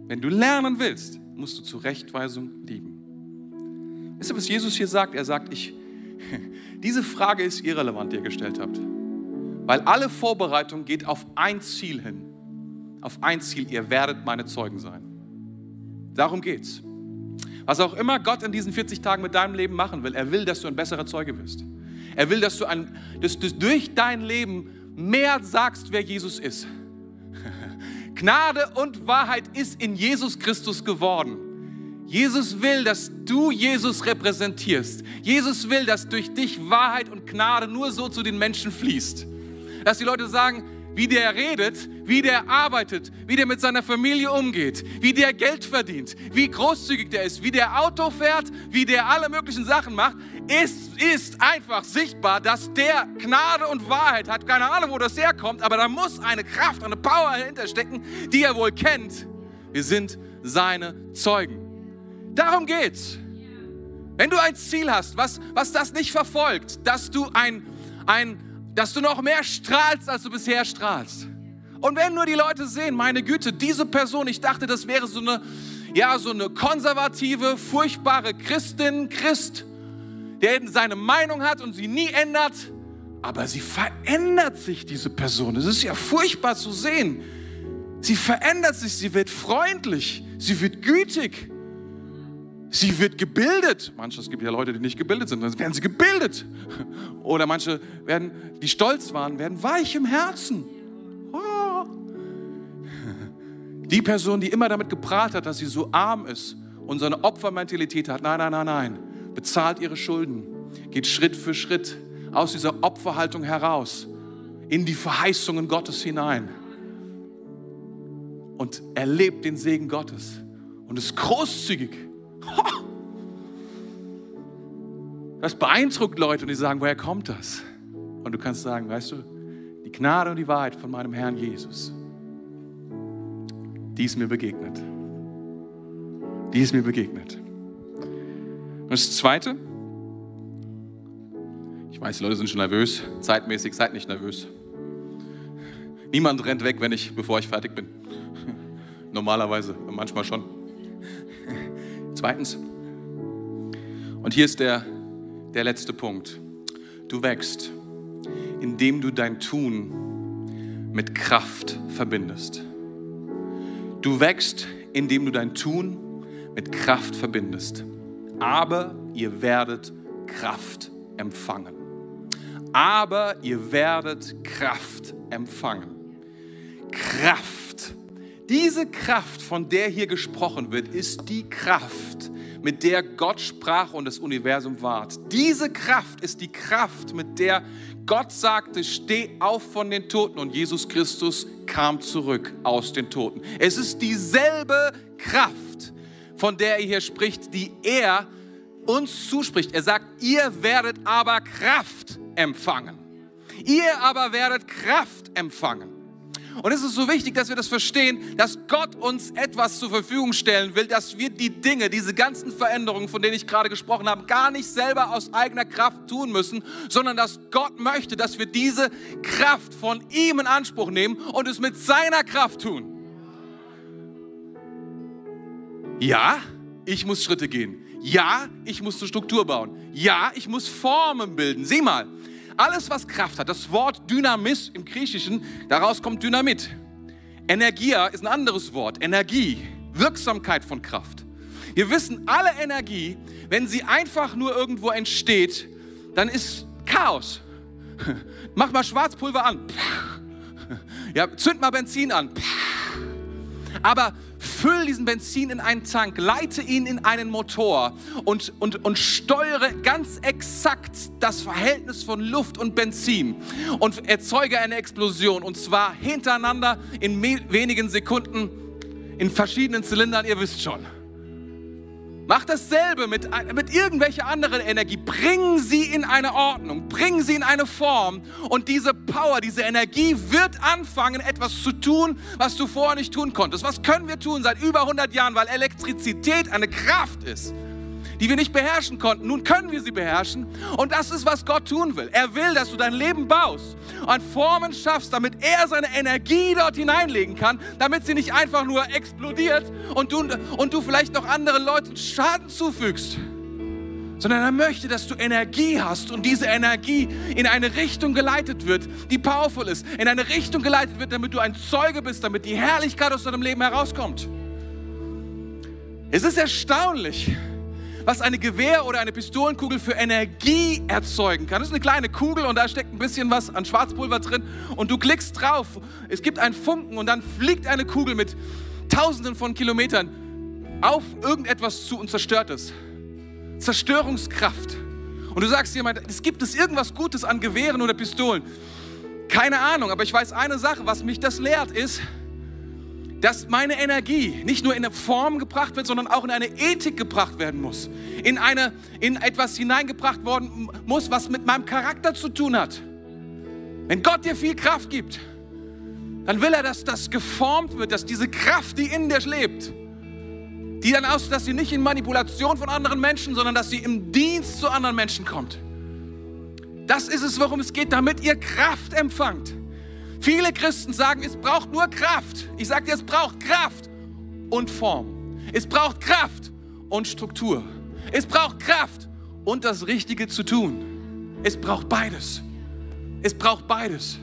B: wenn du lernen willst, musst du Zurechtweisung lieben. Wisst ihr, was Jesus hier sagt? Er sagt, ich, diese Frage ist irrelevant, die ihr gestellt habt. Weil alle Vorbereitung geht auf ein Ziel hin. Auf ein Ziel, ihr werdet meine Zeugen sein. Darum geht's. Was auch immer Gott in diesen 40 Tagen mit deinem Leben machen will, er will, dass du ein besserer Zeuge wirst. Er will, dass du, ein, dass du durch dein Leben mehr sagst, wer Jesus ist. Gnade und Wahrheit ist in Jesus Christus geworden. Jesus will, dass du Jesus repräsentierst. Jesus will, dass durch dich Wahrheit und Gnade nur so zu den Menschen fließt. Dass die Leute sagen, wie der redet, wie der arbeitet, wie der mit seiner Familie umgeht, wie der Geld verdient, wie großzügig der ist, wie der Auto fährt, wie der alle möglichen Sachen macht, ist, ist einfach sichtbar, dass der Gnade und Wahrheit hat. Keine Ahnung, wo das herkommt, aber da muss eine Kraft, eine Power dahinter stecken, die er wohl kennt. Wir sind seine Zeugen. Darum geht's. Wenn du ein Ziel hast, was, was das nicht verfolgt, dass du ein, ein dass du noch mehr strahlst, als du bisher strahlst. Und wenn nur die Leute sehen, meine Güte, diese Person, ich dachte, das wäre so eine, ja, so eine konservative, furchtbare Christin, Christ, der seine Meinung hat und sie nie ändert, aber sie verändert sich, diese Person. Es ist ja furchtbar zu sehen. Sie verändert sich, sie wird freundlich, sie wird gütig, Sie wird gebildet. Manche, es gibt ja Leute, die nicht gebildet sind, dann werden sie gebildet. Oder manche werden, die stolz waren, werden weich im Herzen. Oh. Die Person, die immer damit geprahlt hat, dass sie so arm ist und so eine Opfermentalität hat, nein, nein, nein, nein, bezahlt ihre Schulden, geht Schritt für Schritt aus dieser Opferhaltung heraus in die Verheißungen Gottes hinein und erlebt den Segen Gottes und ist großzügig das beeindruckt Leute und die sagen, woher kommt das? Und du kannst sagen, weißt du, die Gnade und die Wahrheit von meinem Herrn Jesus, die ist mir begegnet. Die ist mir begegnet. Und das Zweite, ich weiß, die Leute sind schon nervös, zeitmäßig, seid nicht nervös. Niemand rennt weg, wenn ich, bevor ich fertig bin. Normalerweise, manchmal schon. Zweitens, und hier ist der, der letzte Punkt, du wächst, indem du dein Tun mit Kraft verbindest. Du wächst, indem du dein Tun mit Kraft verbindest. Aber ihr werdet Kraft empfangen. Aber ihr werdet Kraft empfangen. Kraft diese Kraft, von der hier gesprochen wird, ist die Kraft, mit der Gott sprach und das Universum ward. Diese Kraft ist die Kraft, mit der Gott sagte, steh auf von den Toten und Jesus Christus kam zurück aus den Toten. Es ist dieselbe Kraft, von der er hier spricht, die er uns zuspricht. Er sagt, ihr werdet aber Kraft empfangen. Ihr aber werdet Kraft empfangen. Und es ist so wichtig, dass wir das verstehen, dass Gott uns etwas zur Verfügung stellen will, dass wir die Dinge, diese ganzen Veränderungen, von denen ich gerade gesprochen habe, gar nicht selber aus eigener Kraft tun müssen, sondern dass Gott möchte, dass wir diese Kraft von ihm in Anspruch nehmen und es mit seiner Kraft tun. Ja, ich muss Schritte gehen. Ja, ich muss eine Struktur bauen. Ja, ich muss Formen bilden. Sieh mal, alles, was Kraft hat, das Wort Dynamis im Griechischen, daraus kommt Dynamit. Energia ist ein anderes Wort. Energie, Wirksamkeit von Kraft. Wir wissen, alle Energie, wenn sie einfach nur irgendwo entsteht, dann ist Chaos. Mach mal Schwarzpulver an. Ja, zünd mal Benzin an. Aber füll diesen Benzin in einen Tank, leite ihn in einen Motor und, und, und steuere ganz exakt das Verhältnis von Luft und Benzin und erzeuge eine Explosion und zwar hintereinander in wenigen Sekunden in verschiedenen Zylindern, ihr wisst schon. Mach dasselbe mit, mit irgendwelcher anderen Energie. Bring sie in eine Ordnung, bring sie in eine Form und diese Power, diese Energie wird anfangen, etwas zu tun, was du vorher nicht tun konntest. Was können wir tun seit über 100 Jahren, weil Elektrizität eine Kraft ist? Die wir nicht beherrschen konnten. Nun können wir sie beherrschen und das ist, was Gott tun will. Er will, dass du dein Leben baust und Formen schaffst, damit er seine Energie dort hineinlegen kann, damit sie nicht einfach nur explodiert und du, und du vielleicht noch anderen Leuten Schaden zufügst sondern er möchte, dass du Energie hast und diese Energie in eine Richtung geleitet wird, die powerful ist, in eine Richtung geleitet wird, damit du ein Zeuge bist, damit die Herrlichkeit aus deinem Leben herauskommt. Es ist erstaunlich, was eine Gewehr oder eine Pistolenkugel für Energie erzeugen kann. Das ist eine kleine Kugel und da steckt ein bisschen was an Schwarzpulver drin und du klickst drauf. Es gibt einen Funken und dann fliegt eine Kugel mit Tausenden von Kilometern auf irgendetwas zu und zerstört es. Zerstörungskraft. Und du sagst jemand, es gibt es irgendwas Gutes an Gewehren oder Pistolen. Keine Ahnung, aber ich weiß eine Sache, was mich das lehrt, ist, dass meine Energie nicht nur in eine Form gebracht wird, sondern auch in eine Ethik gebracht werden muss. In, eine, in etwas hineingebracht worden muss, was mit meinem Charakter zu tun hat. Wenn Gott dir viel Kraft gibt, dann will er, dass das geformt wird, dass diese Kraft, die in dir lebt, die dann aus, dass sie nicht in Manipulation von anderen Menschen, sondern dass sie im Dienst zu anderen Menschen kommt. Das ist es, worum es geht, damit ihr Kraft empfangt. Viele Christen sagen, es braucht nur Kraft. Ich sage dir, es braucht Kraft und Form. Es braucht Kraft und Struktur. Es braucht Kraft und das Richtige zu tun. Es braucht beides. Es braucht beides.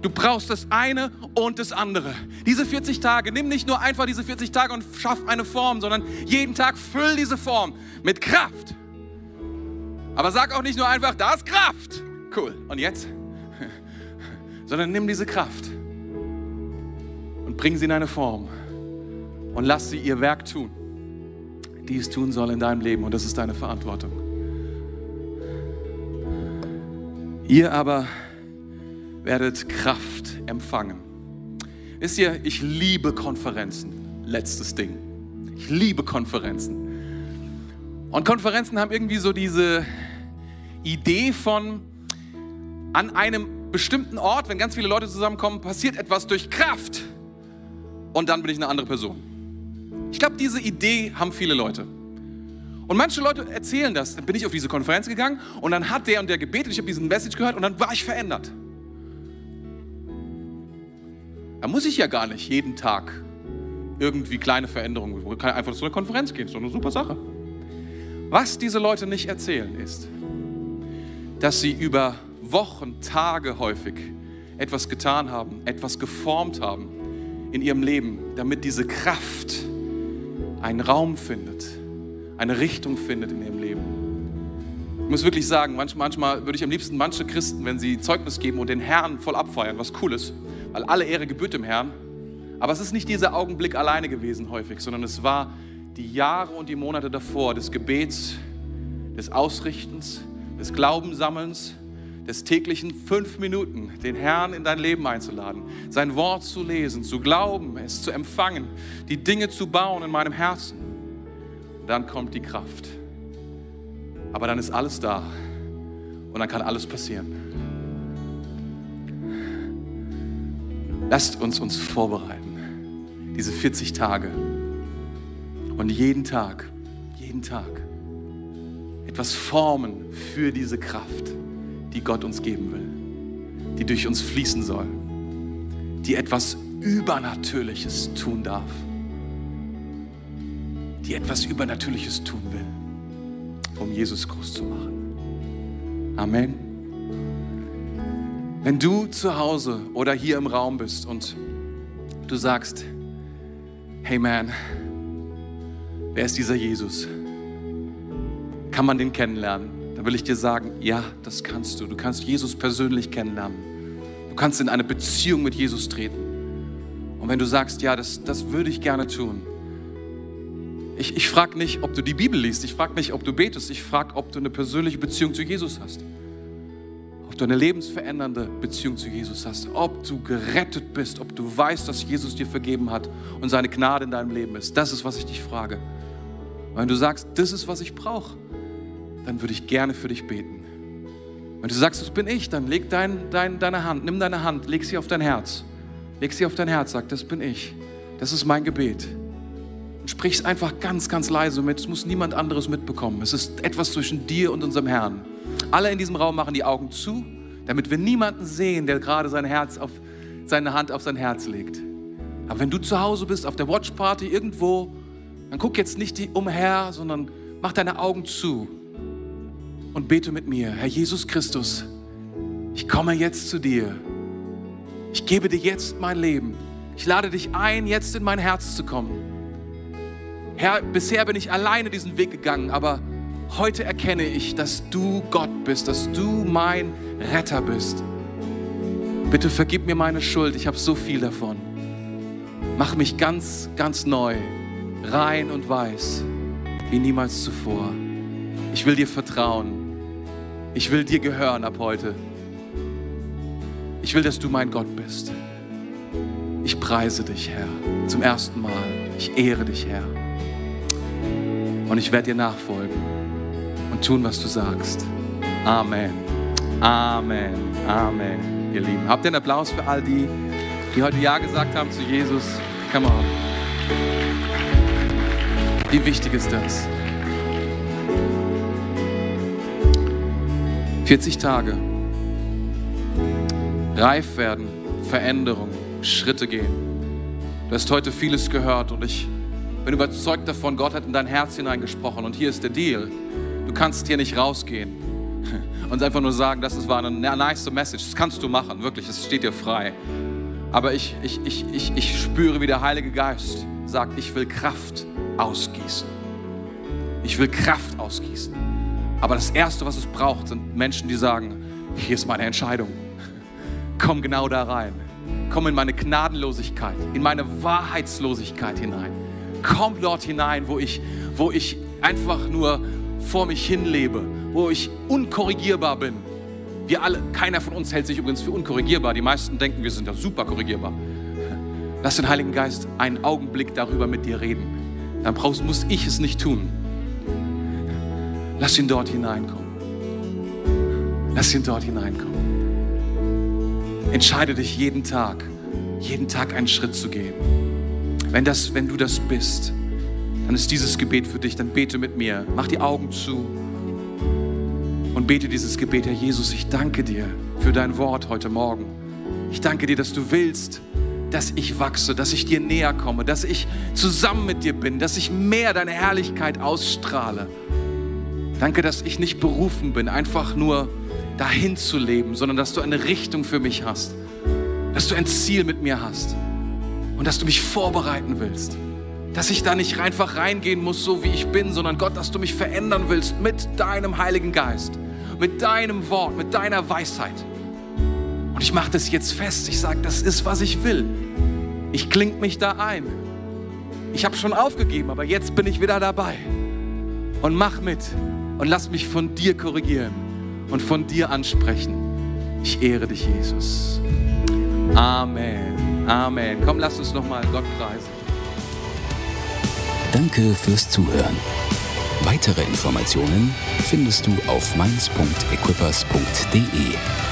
B: Du brauchst das eine und das andere. Diese 40 Tage, nimm nicht nur einfach diese 40 Tage und schaff eine Form, sondern jeden Tag füll diese Form mit Kraft. Aber sag auch nicht nur einfach, da ist Kraft. Cool. Und jetzt? sondern nimm diese Kraft und bring sie in eine Form und lass sie ihr Werk tun, die es tun soll in deinem Leben und das ist deine Verantwortung. Ihr aber werdet Kraft empfangen. Wisst ihr, ich liebe Konferenzen. Letztes Ding. Ich liebe Konferenzen. Und Konferenzen haben irgendwie so diese Idee von an einem bestimmten Ort, wenn ganz viele Leute zusammenkommen, passiert etwas durch Kraft und dann bin ich eine andere Person. Ich glaube, diese Idee haben viele Leute. Und manche Leute erzählen das. Dann bin ich auf diese Konferenz gegangen und dann hat der und der gebetet, ich habe diesen Message gehört und dann war ich verändert. Da muss ich ja gar nicht jeden Tag irgendwie kleine Veränderungen, ich kann einfach zu einer Konferenz gehen, ist doch eine super Sache. Was diese Leute nicht erzählen ist, dass sie über Wochen, Tage häufig etwas getan haben, etwas geformt haben in ihrem Leben, damit diese Kraft einen Raum findet, eine Richtung findet in ihrem Leben. Ich muss wirklich sagen, manchmal, manchmal würde ich am liebsten manche Christen, wenn sie Zeugnis geben und den Herrn voll abfeiern, was cool ist, weil alle Ehre gebührt dem Herrn. Aber es ist nicht dieser Augenblick alleine gewesen häufig, sondern es war die Jahre und die Monate davor des Gebets, des Ausrichtens, des Glaubensammelns, des täglichen fünf Minuten, den Herrn in dein Leben einzuladen, sein Wort zu lesen, zu glauben, es zu empfangen, die Dinge zu bauen in meinem Herzen. Dann kommt die Kraft. Aber dann ist alles da und dann kann alles passieren. Lasst uns uns vorbereiten, diese 40 Tage und jeden Tag, jeden Tag etwas formen für diese Kraft die Gott uns geben will, die durch uns fließen soll, die etwas Übernatürliches tun darf. die etwas Übernatürliches tun will, um Jesus groß zu machen. Amen. Wenn du zu Hause oder hier im Raum bist und du sagst, hey man, wer ist dieser Jesus? Kann man den kennenlernen? Dann will ich dir sagen, ja, das kannst du. Du kannst Jesus persönlich kennenlernen. Du kannst in eine Beziehung mit Jesus treten. Und wenn du sagst, ja, das, das würde ich gerne tun. Ich, ich frage nicht, ob du die Bibel liest. Ich frage nicht, ob du betest. Ich frage, ob du eine persönliche Beziehung zu Jesus hast. Ob du eine lebensverändernde Beziehung zu Jesus hast. Ob du gerettet bist. Ob du weißt, dass Jesus dir vergeben hat und seine Gnade in deinem Leben ist. Das ist, was ich dich frage. Wenn du sagst, das ist, was ich brauche, dann würde ich gerne für dich beten. Wenn du sagst, das bin ich, dann leg dein, dein, deine Hand, nimm deine Hand, leg sie auf dein Herz. Leg sie auf dein Herz, sag, das bin ich. Das ist mein Gebet. Und sprich es einfach ganz, ganz leise mit. Es muss niemand anderes mitbekommen. Es ist etwas zwischen dir und unserem Herrn. Alle in diesem Raum machen die Augen zu, damit wir niemanden sehen, der gerade sein Herz auf, seine Hand auf sein Herz legt. Aber wenn du zu Hause bist, auf der Watchparty irgendwo, dann guck jetzt nicht umher, sondern mach deine Augen zu und bete mit mir, Herr Jesus Christus, ich komme jetzt zu dir. Ich gebe dir jetzt mein Leben. Ich lade dich ein, jetzt in mein Herz zu kommen. Herr, bisher bin ich alleine diesen Weg gegangen, aber heute erkenne ich, dass du Gott bist, dass du mein Retter bist. Bitte vergib mir meine Schuld, ich habe so viel davon. Mach mich ganz, ganz neu, rein und weiß, wie niemals zuvor. Ich will dir vertrauen. Ich will dir gehören ab heute. Ich will, dass du mein Gott bist. Ich preise dich, Herr, zum ersten Mal. Ich ehre dich, Herr. Und ich werde dir nachfolgen und tun, was du sagst. Amen. Amen. Amen. Ihr Lieben. Habt ihr einen Applaus für all die, die heute Ja gesagt haben zu Jesus? Come on. Wie wichtig ist das? 40 Tage. Reif werden, Veränderung, Schritte gehen. Du hast heute vieles gehört und ich bin überzeugt davon, Gott hat in dein Herz hineingesprochen und hier ist der Deal. Du kannst hier nicht rausgehen und einfach nur sagen, das war eine nice Message. Das kannst du machen, wirklich, es steht dir frei. Aber ich, ich, ich, ich, ich spüre, wie der Heilige Geist sagt, ich will Kraft ausgießen. Ich will Kraft ausgießen. Aber das Erste, was es braucht, sind Menschen, die sagen, hier ist meine Entscheidung. Komm genau da rein. Komm in meine Gnadenlosigkeit, in meine Wahrheitslosigkeit hinein. Komm dort hinein, wo ich, wo ich einfach nur vor mich hinlebe, wo ich unkorrigierbar bin. Wir alle, keiner von uns hält sich übrigens für unkorrigierbar. Die meisten denken, wir sind ja super korrigierbar. Lass den Heiligen Geist einen Augenblick darüber mit dir reden. Dann brauchst, muss ich es nicht tun. Lass ihn dort hineinkommen. Lass ihn dort hineinkommen. Entscheide dich jeden Tag, jeden Tag einen Schritt zu gehen. Wenn, das, wenn du das bist, dann ist dieses Gebet für dich. Dann bete mit mir. Mach die Augen zu und bete dieses Gebet. Herr Jesus, ich danke dir für dein Wort heute Morgen. Ich danke dir, dass du willst, dass ich wachse, dass ich dir näher komme, dass ich zusammen mit dir bin, dass ich mehr deine Herrlichkeit ausstrahle. Danke, dass ich nicht berufen bin, einfach nur dahin zu leben, sondern dass du eine Richtung für mich hast, dass du ein Ziel mit mir hast und dass du mich vorbereiten willst. Dass ich da nicht einfach reingehen muss, so wie ich bin, sondern Gott, dass du mich verändern willst mit deinem Heiligen Geist, mit deinem Wort, mit deiner Weisheit. Und ich mache das jetzt fest. Ich sage, das ist, was ich will. Ich kling mich da ein. Ich habe schon aufgegeben, aber jetzt bin ich wieder dabei. Und mach mit und lass mich von dir korrigieren und von dir ansprechen. Ich ehre dich, Jesus. Amen. Amen. Komm, lass uns nochmal Gott preisen.
A: Danke fürs Zuhören. Weitere Informationen findest du auf mainz.equippers.de.